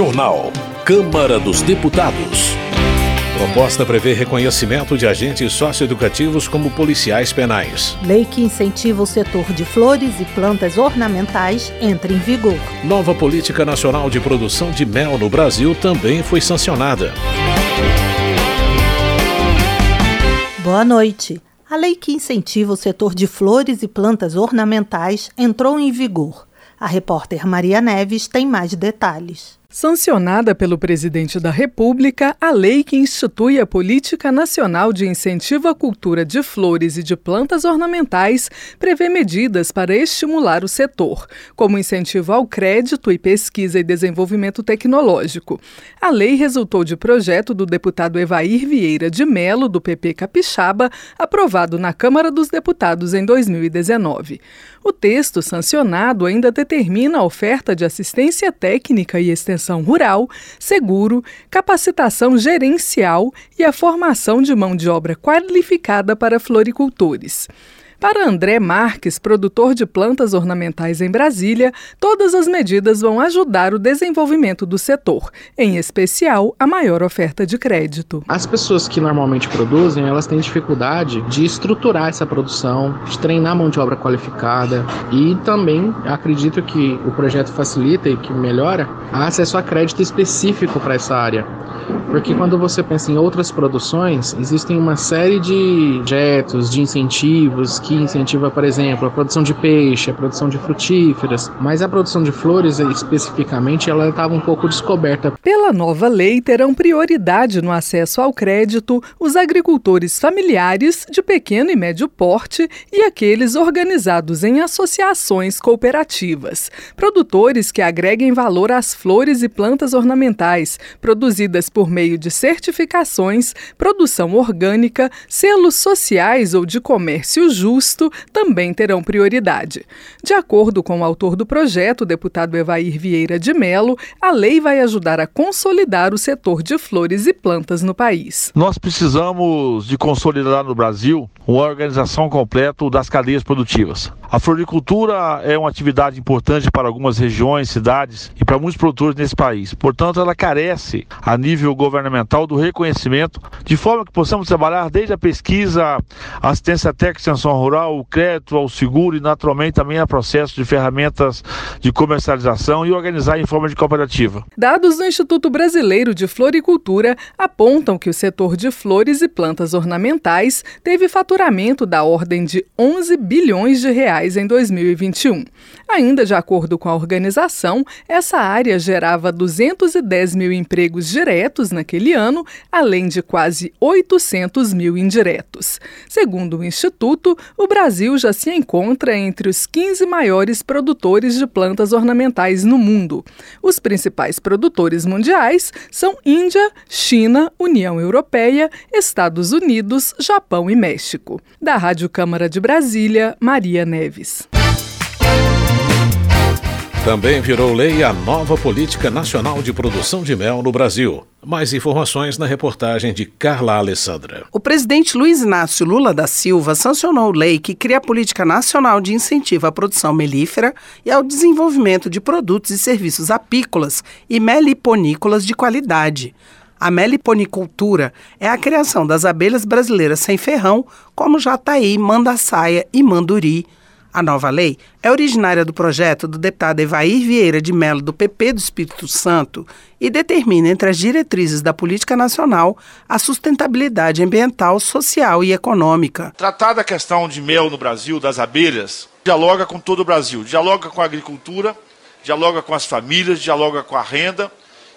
Jornal. Câmara dos Deputados. Proposta prevê reconhecimento de agentes socioeducativos como policiais penais. Lei que incentiva o setor de flores e plantas ornamentais entra em vigor. Nova Política Nacional de Produção de Mel no Brasil também foi sancionada. Boa noite. A lei que incentiva o setor de flores e plantas ornamentais entrou em vigor. A repórter Maria Neves tem mais detalhes. Sancionada pelo presidente da República, a lei que institui a Política Nacional de Incentivo à Cultura de Flores e de Plantas Ornamentais prevê medidas para estimular o setor, como incentivo ao crédito e pesquisa e desenvolvimento tecnológico. A lei resultou de projeto do deputado Evair Vieira de Melo, do PP Capixaba, aprovado na Câmara dos Deputados em 2019. O texto sancionado ainda determina a oferta de assistência técnica e extensão rural, seguro, capacitação gerencial e a formação de mão de obra qualificada para floricultores. Para André Marques, produtor de plantas ornamentais em Brasília, todas as medidas vão ajudar o desenvolvimento do setor, em especial a maior oferta de crédito. As pessoas que normalmente produzem, elas têm dificuldade de estruturar essa produção, de treinar mão de obra qualificada e também acredito que o projeto facilita e que melhora acesso a crédito específico para essa área. Porque quando você pensa em outras produções, existem uma série de projetos, de incentivos que incentiva, por exemplo, a produção de peixe, a produção de frutíferas, mas a produção de flores especificamente ela estava um pouco descoberta. Pela nova lei, terão prioridade no acesso ao crédito os agricultores familiares de pequeno e médio porte e aqueles organizados em associações cooperativas, produtores que agreguem valor às flores e plantas ornamentais, produzidas por meio de certificações, produção orgânica, selos sociais ou de comércio justo custo também terão prioridade. De acordo com o autor do projeto, o deputado Evair Vieira de Melo, a lei vai ajudar a consolidar o setor de flores e plantas no país. Nós precisamos de consolidar no Brasil uma organização completa das cadeias produtivas. A floricultura é uma atividade importante para algumas regiões, cidades e para muitos produtores nesse país. Portanto, ela carece, a nível governamental, do reconhecimento, de forma que possamos trabalhar desde a pesquisa, assistência técnica, extensão rural, o crédito, ao seguro e, naturalmente, também a processo de ferramentas de comercialização e organizar em forma de cooperativa. Dados do Instituto Brasileiro de Floricultura apontam que o setor de flores e plantas ornamentais teve faturamento da ordem de 11 bilhões de reais em 2021. Ainda de acordo com a organização, essa área gerava 210 mil empregos diretos naquele ano, além de quase 800 mil indiretos. Segundo o Instituto, o Brasil já se encontra entre os 15 maiores produtores de plantas ornamentais no mundo. Os principais produtores mundiais são Índia, China, União Europeia, Estados Unidos, Japão e México. Da Rádio Câmara de Brasília, Maria Neves. Também virou lei a nova Política Nacional de Produção de Mel no Brasil. Mais informações na reportagem de Carla Alessandra. O presidente Luiz Inácio Lula da Silva sancionou lei que cria a Política Nacional de Incentivo à Produção Melífera e ao Desenvolvimento de Produtos e Serviços Apícolas e Meliponícolas de Qualidade. A meliponicultura é a criação das abelhas brasileiras sem ferrão, como jataí, mandaçaia e manduri, a nova lei é originária do projeto do deputado Evair Vieira de Mello, do PP do Espírito Santo, e determina entre as diretrizes da política nacional a sustentabilidade ambiental, social e econômica. Tratar da questão de mel no Brasil, das abelhas, dialoga com todo o Brasil, dialoga com a agricultura, dialoga com as famílias, dialoga com a renda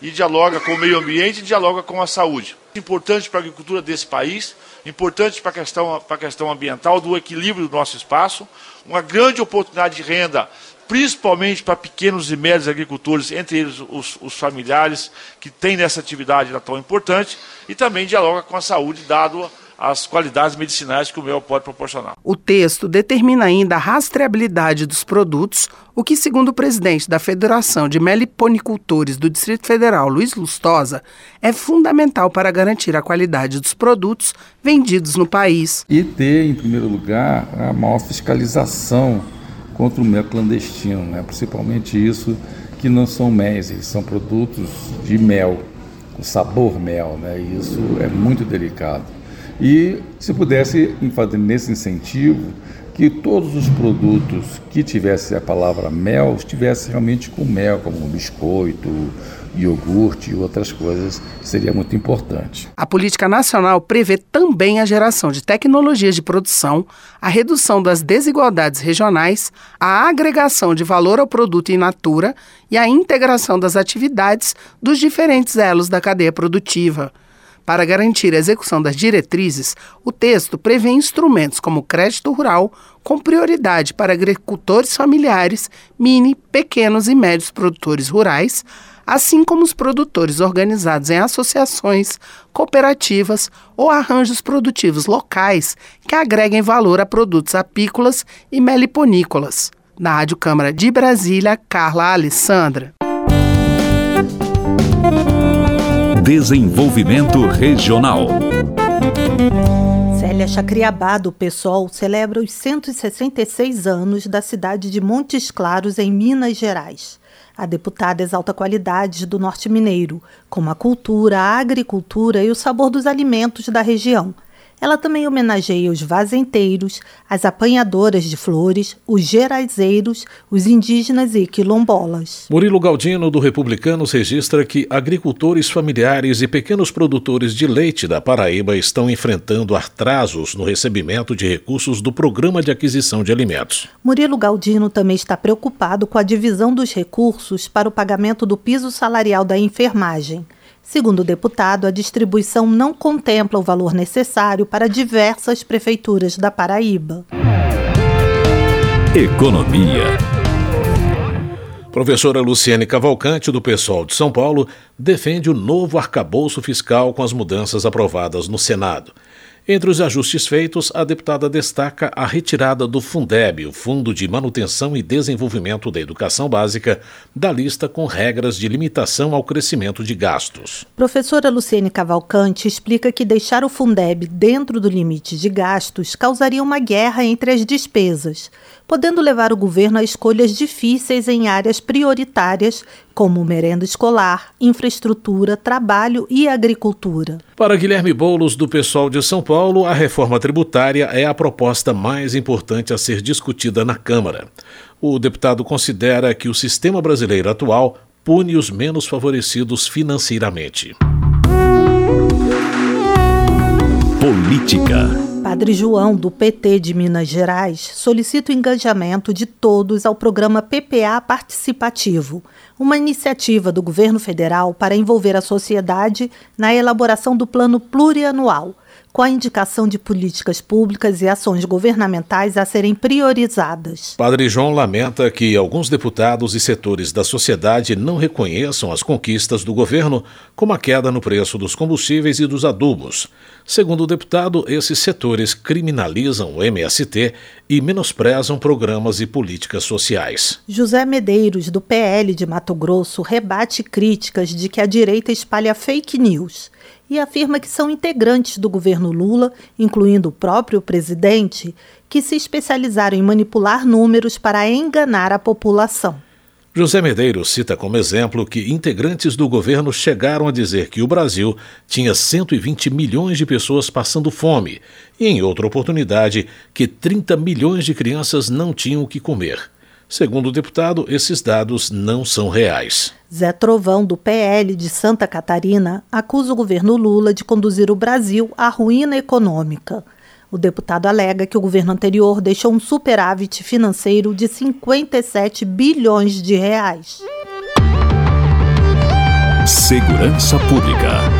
e dialoga com o meio ambiente e dialoga com a saúde. Importante para a agricultura desse país, importante para a questão, para a questão ambiental, do equilíbrio do nosso espaço, uma grande oportunidade de renda, principalmente para pequenos e médios agricultores, entre eles os, os familiares que têm nessa atividade tão importante, e também dialoga com a saúde, dado as qualidades medicinais que o mel pode proporcionar. O texto determina ainda a rastreabilidade dos produtos, o que, segundo o presidente da Federação de Meliponicultores do Distrito Federal, Luiz Lustosa, é fundamental para garantir a qualidade dos produtos vendidos no país. E ter, em primeiro lugar, a maior fiscalização contra o mel clandestino, né? principalmente isso que não são mel, eles são produtos de mel, com sabor mel, né? e isso é muito delicado. E se pudesse fazer nesse incentivo, que todos os produtos que tivessem a palavra mel estivessem realmente com mel, como biscoito, iogurte e outras coisas, seria muito importante. A política nacional prevê também a geração de tecnologias de produção, a redução das desigualdades regionais, a agregação de valor ao produto in natura e a integração das atividades dos diferentes elos da cadeia produtiva. Para garantir a execução das diretrizes, o texto prevê instrumentos como crédito rural, com prioridade para agricultores familiares, mini, pequenos e médios produtores rurais, assim como os produtores organizados em associações, cooperativas ou arranjos produtivos locais que agreguem valor a produtos apícolas e meliponícolas. Na Rádio Câmara de Brasília, Carla Alessandra. Desenvolvimento Regional. Célia Chacriabá, do PSOL, celebra os 166 anos da cidade de Montes Claros, em Minas Gerais. A deputada exalta qualidades do norte mineiro, como a cultura, a agricultura e o sabor dos alimentos da região ela também homenageia os vazenteiros, as apanhadoras de flores, os gerazeiros, os indígenas e quilombolas. Murilo Galdino, do Republicanos, registra que agricultores familiares e pequenos produtores de leite da Paraíba estão enfrentando atrasos no recebimento de recursos do Programa de Aquisição de Alimentos. Murilo Galdino também está preocupado com a divisão dos recursos para o pagamento do piso salarial da enfermagem. Segundo o deputado, a distribuição não contempla o valor necessário para diversas prefeituras da Paraíba. Economia. Professora Luciene Cavalcante, do PSOL de São Paulo, defende o novo arcabouço fiscal com as mudanças aprovadas no Senado. Entre os ajustes feitos, a deputada destaca a retirada do Fundeb, o Fundo de Manutenção e Desenvolvimento da Educação Básica, da lista com regras de limitação ao crescimento de gastos. Professora Luciene Cavalcante explica que deixar o Fundeb dentro do limite de gastos causaria uma guerra entre as despesas, podendo levar o governo a escolhas difíceis em áreas prioritárias como merenda escolar, infraestrutura, trabalho e agricultura. Para Guilherme Boulos, do pessoal de São Paulo, a reforma tributária é a proposta mais importante a ser discutida na Câmara. O deputado considera que o sistema brasileiro atual pune os menos favorecidos financeiramente. Política. Padre João, do PT de Minas Gerais, solicita o engajamento de todos ao programa PPA Participativo, uma iniciativa do governo federal para envolver a sociedade na elaboração do plano plurianual com a indicação de políticas públicas e ações governamentais a serem priorizadas. Padre João lamenta que alguns deputados e setores da sociedade não reconheçam as conquistas do governo, como a queda no preço dos combustíveis e dos adubos. Segundo o deputado, esses setores criminalizam o MST e menosprezam programas e políticas sociais. José Medeiros, do PL de Mato Grosso, rebate críticas de que a direita espalha fake news e afirma que são integrantes do governo Lula, incluindo o próprio presidente, que se especializaram em manipular números para enganar a população. José Medeiros cita como exemplo que integrantes do governo chegaram a dizer que o Brasil tinha 120 milhões de pessoas passando fome e, em outra oportunidade, que 30 milhões de crianças não tinham o que comer. Segundo o deputado, esses dados não são reais. Zé Trovão, do PL de Santa Catarina, acusa o governo Lula de conduzir o Brasil à ruína econômica. O deputado alega que o governo anterior deixou um superávit financeiro de 57 bilhões de reais. Segurança Pública.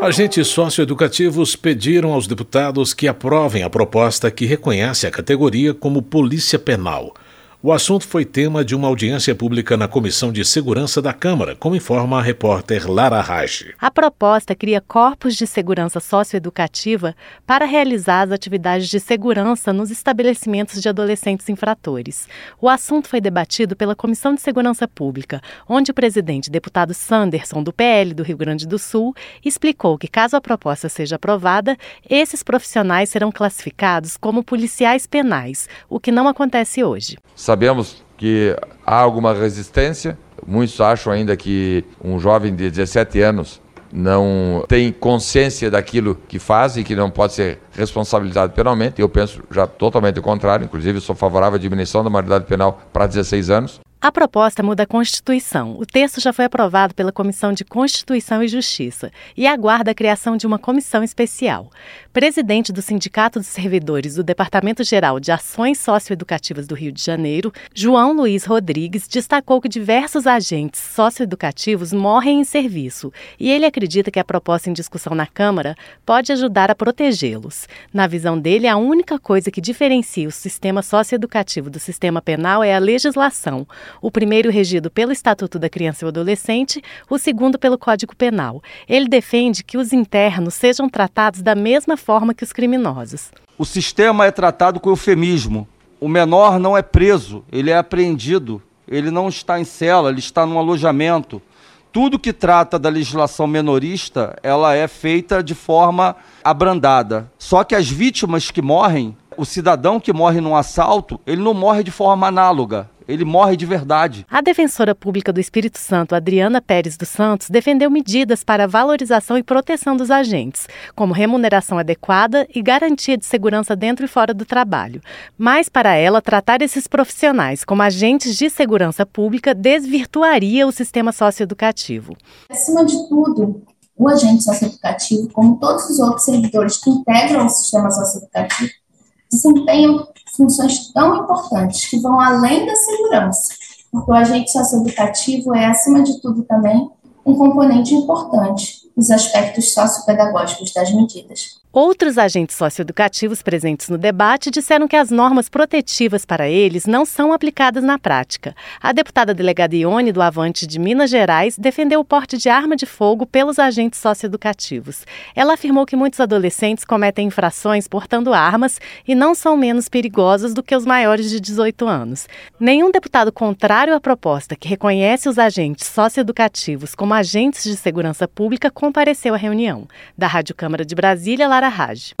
Agentes socioeducativos pediram aos deputados que aprovem a proposta que reconhece a categoria como polícia penal. O assunto foi tema de uma audiência pública na Comissão de Segurança da Câmara, como informa a repórter Lara Reich. A proposta cria corpos de segurança socioeducativa para realizar as atividades de segurança nos estabelecimentos de adolescentes infratores. O assunto foi debatido pela Comissão de Segurança Pública, onde o presidente, deputado Sanderson, do PL do Rio Grande do Sul, explicou que, caso a proposta seja aprovada, esses profissionais serão classificados como policiais penais, o que não acontece hoje. Sabemos que há alguma resistência. Muitos acham ainda que um jovem de 17 anos não tem consciência daquilo que faz e que não pode ser responsabilizado penalmente. Eu penso já totalmente o contrário, inclusive sou favorável à diminuição da maioridade penal para 16 anos. A proposta muda a Constituição. O texto já foi aprovado pela Comissão de Constituição e Justiça e aguarda a criação de uma comissão especial. Presidente do Sindicato dos Servidores do Departamento Geral de Ações Socioeducativas do Rio de Janeiro, João Luiz Rodrigues, destacou que diversos agentes socioeducativos morrem em serviço e ele acredita que a proposta em discussão na Câmara pode ajudar a protegê-los. Na visão dele, a única coisa que diferencia o sistema socioeducativo do sistema penal é a legislação o primeiro regido pelo Estatuto da Criança e do Adolescente, o segundo pelo Código Penal. Ele defende que os internos sejam tratados da mesma forma que os criminosos. O sistema é tratado com eufemismo. O menor não é preso, ele é apreendido, ele não está em cela, ele está num alojamento. Tudo que trata da legislação menorista, ela é feita de forma abrandada. Só que as vítimas que morrem, o cidadão que morre num assalto, ele não morre de forma análoga ele morre de verdade. A defensora pública do Espírito Santo, Adriana Pérez dos Santos, defendeu medidas para a valorização e proteção dos agentes, como remuneração adequada e garantia de segurança dentro e fora do trabalho. Mas, para ela, tratar esses profissionais como agentes de segurança pública desvirtuaria o sistema socioeducativo. Acima de tudo, o agente socioeducativo, como todos os outros servidores que integram o sistema socioeducativo, desempenham funções tão importantes que vão além da segurança, porque o agente socioeducativo é, acima de tudo, também um componente importante nos aspectos sociopedagógicos das medidas. Outros agentes socioeducativos presentes no debate disseram que as normas protetivas para eles não são aplicadas na prática. A deputada delegada Ione do Avante de Minas Gerais defendeu o porte de arma de fogo pelos agentes socioeducativos. Ela afirmou que muitos adolescentes cometem infrações portando armas e não são menos perigosos do que os maiores de 18 anos. Nenhum deputado contrário à proposta que reconhece os agentes socioeducativos como agentes de segurança pública compareceu à reunião. Da Rádio Câmara de Brasília, Lara Raj.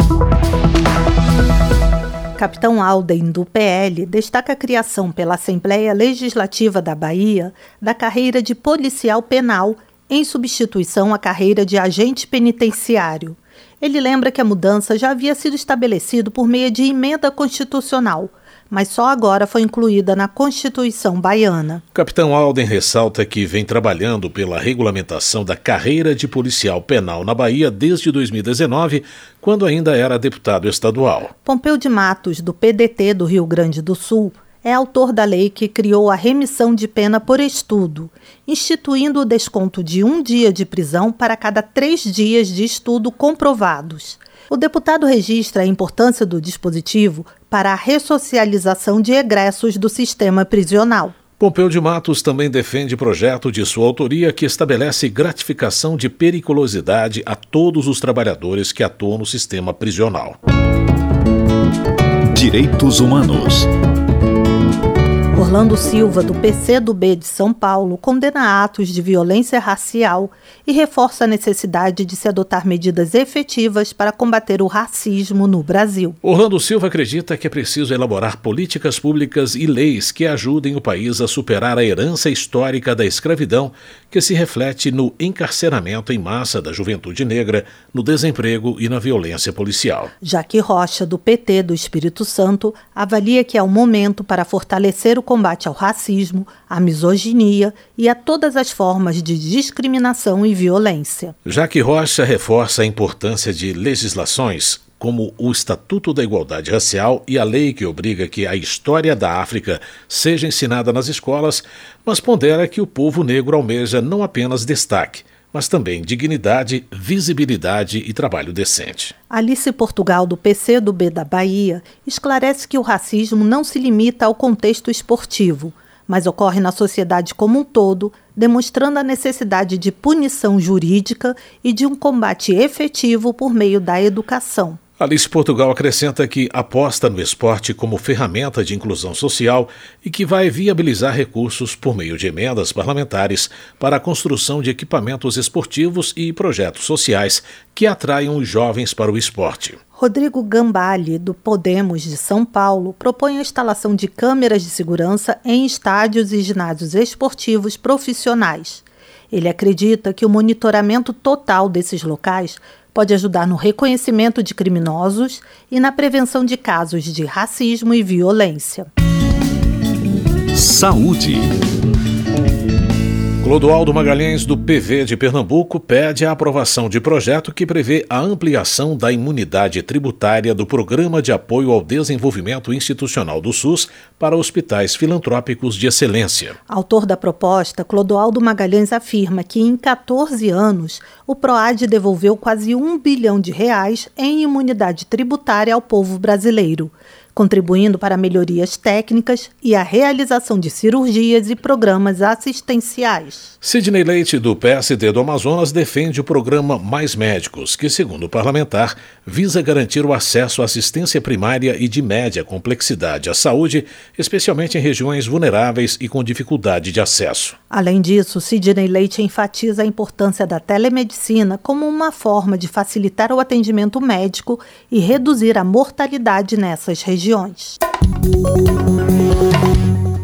Capitão Alden, do PL, destaca a criação pela Assembleia Legislativa da Bahia da carreira de policial penal, em substituição à carreira de agente penitenciário. Ele lembra que a mudança já havia sido estabelecida por meio de emenda constitucional, mas só agora foi incluída na Constituição baiana. Capitão Alden ressalta que vem trabalhando pela regulamentação da carreira de policial penal na Bahia desde 2019, quando ainda era deputado estadual. Pompeu de Matos, do PDT do Rio Grande do Sul, é autor da lei que criou a remissão de pena por estudo, instituindo o desconto de um dia de prisão para cada três dias de estudo comprovados. O deputado registra a importância do dispositivo para a ressocialização de egressos do sistema prisional. Pompeu de Matos também defende projeto de sua autoria que estabelece gratificação de periculosidade a todos os trabalhadores que atuam no sistema prisional. Direitos Humanos. Orlando Silva, do PCdoB de São Paulo, condena atos de violência racial e reforça a necessidade de se adotar medidas efetivas para combater o racismo no Brasil. Orlando Silva acredita que é preciso elaborar políticas públicas e leis que ajudem o país a superar a herança histórica da escravidão, que se reflete no encarceramento em massa da juventude negra, no desemprego e na violência policial. Jaque Rocha, do PT do Espírito Santo, avalia que é o momento para fortalecer o combate ao racismo, à misoginia e a todas as formas de discriminação e violência. Já que Rocha reforça a importância de legislações como o Estatuto da Igualdade Racial e a lei que obriga que a história da África seja ensinada nas escolas, mas pondera que o povo negro almeja não apenas destaque, mas também dignidade, visibilidade e trabalho decente. Alice Portugal, do PCdoB da Bahia, esclarece que o racismo não se limita ao contexto esportivo, mas ocorre na sociedade como um todo, demonstrando a necessidade de punição jurídica e de um combate efetivo por meio da educação. Alice Portugal acrescenta que aposta no esporte como ferramenta de inclusão social e que vai viabilizar recursos por meio de emendas parlamentares para a construção de equipamentos esportivos e projetos sociais que atraiam os jovens para o esporte. Rodrigo Gambale, do Podemos de São Paulo, propõe a instalação de câmeras de segurança em estádios e ginásios esportivos profissionais. Ele acredita que o monitoramento total desses locais pode ajudar no reconhecimento de criminosos e na prevenção de casos de racismo e violência. Saúde. Clodoaldo Magalhães, do PV de Pernambuco, pede a aprovação de projeto que prevê a ampliação da imunidade tributária do Programa de Apoio ao Desenvolvimento Institucional do SUS para hospitais filantrópicos de excelência. Autor da proposta, Clodoaldo Magalhães afirma que em 14 anos o PROAD devolveu quase um bilhão de reais em imunidade tributária ao povo brasileiro contribuindo para melhorias técnicas e a realização de cirurgias e programas assistenciais. Sidney Leite, do PSD do Amazonas, defende o programa Mais Médicos, que, segundo o parlamentar, visa garantir o acesso à assistência primária e de média complexidade à saúde, especialmente em regiões vulneráveis e com dificuldade de acesso. Além disso, Sidney Leite enfatiza a importância da telemedicina como uma forma de facilitar o atendimento médico e reduzir a mortalidade nessas regiões regiões.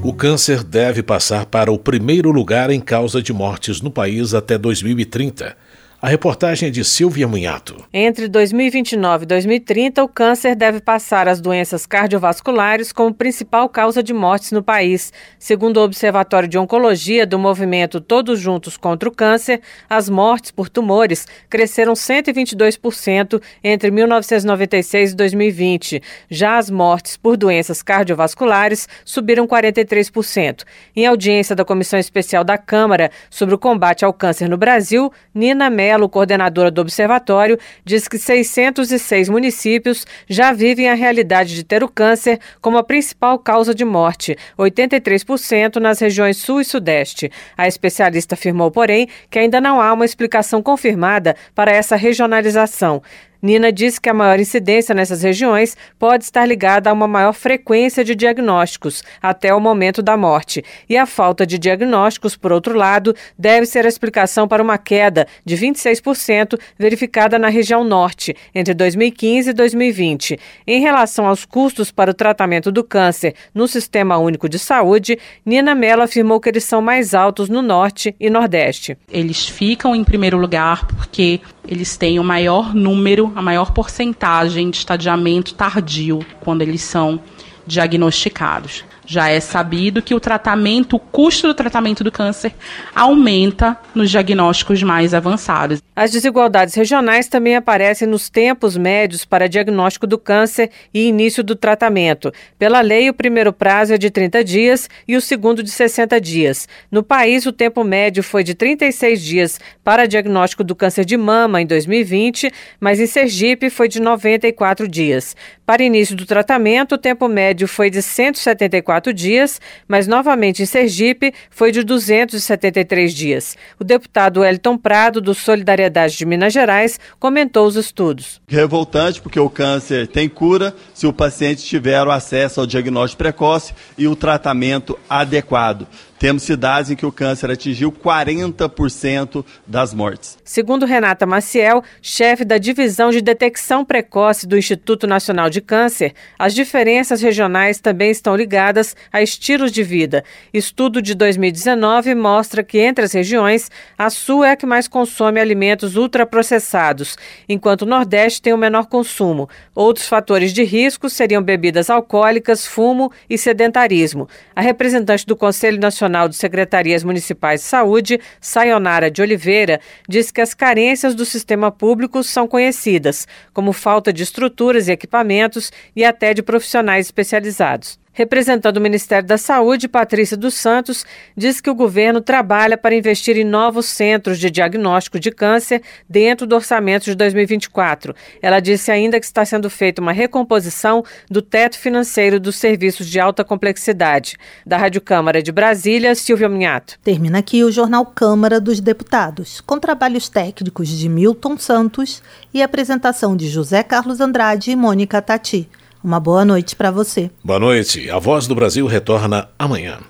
O câncer deve passar para o primeiro lugar em causa de mortes no país até 2030. A reportagem é de Silvia Munhato. Entre 2029 e 2030, o câncer deve passar as doenças cardiovasculares como principal causa de mortes no país. Segundo o Observatório de Oncologia do movimento Todos Juntos contra o Câncer, as mortes por tumores cresceram 122% entre 1996 e 2020. Já as mortes por doenças cardiovasculares subiram 43%. Em audiência da Comissão Especial da Câmara sobre o combate ao câncer no Brasil, Nina Mello Mello, coordenadora do observatório, diz que 606 municípios já vivem a realidade de ter o câncer como a principal causa de morte, 83% nas regiões sul e sudeste. A especialista afirmou, porém, que ainda não há uma explicação confirmada para essa regionalização. Nina disse que a maior incidência nessas regiões pode estar ligada a uma maior frequência de diagnósticos até o momento da morte. E a falta de diagnósticos, por outro lado, deve ser a explicação para uma queda de 26% verificada na região norte entre 2015 e 2020. Em relação aos custos para o tratamento do câncer no Sistema Único de Saúde, Nina Mello afirmou que eles são mais altos no norte e nordeste. Eles ficam em primeiro lugar porque eles têm o maior número, a maior porcentagem de estadiamento tardio quando eles são diagnosticados. Já é sabido que o tratamento, o custo do tratamento do câncer aumenta nos diagnósticos mais avançados. As desigualdades regionais também aparecem nos tempos médios para diagnóstico do câncer e início do tratamento. Pela lei, o primeiro prazo é de 30 dias e o segundo de 60 dias. No país, o tempo médio foi de 36 dias para diagnóstico do câncer de mama em 2020, mas em Sergipe foi de 94 dias. Para início do tratamento, o tempo médio foi de 174 dias, mas novamente em Sergipe foi de 273 dias. O deputado Elton Prado, do Solidariedade de Minas Gerais, comentou os estudos. Revoltante porque o câncer tem cura se o paciente tiver o acesso ao diagnóstico precoce e o tratamento adequado. Temos cidades em que o câncer atingiu 40% das mortes. Segundo Renata Maciel, chefe da Divisão de Detecção Precoce do Instituto Nacional de Câncer, as diferenças regionais também estão ligadas a estilos de vida. Estudo de 2019 mostra que entre as regiões, a Sul é a que mais consome alimentos ultraprocessados, enquanto o Nordeste tem o menor consumo. Outros fatores de risco seriam bebidas alcoólicas, fumo e sedentarismo. A representante do Conselho Nacional Nacional de Secretarias Municipais de Saúde, Sayonara de Oliveira, diz que as carências do sistema público são conhecidas, como falta de estruturas e equipamentos e até de profissionais especializados. Representando o Ministério da Saúde, Patrícia dos Santos diz que o governo trabalha para investir em novos centros de diagnóstico de câncer dentro do orçamento de 2024. Ela disse ainda que está sendo feita uma recomposição do teto financeiro dos serviços de alta complexidade. Da Rádio Câmara de Brasília, Silvia Minhato. Termina aqui o Jornal Câmara dos Deputados, com trabalhos técnicos de Milton Santos e apresentação de José Carlos Andrade e Mônica Tati. Uma boa noite para você. Boa noite. A Voz do Brasil retorna amanhã.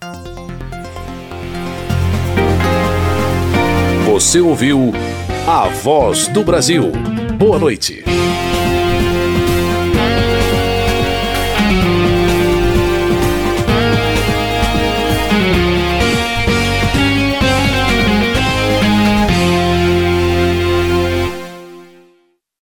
Você ouviu A Voz do Brasil. Boa noite.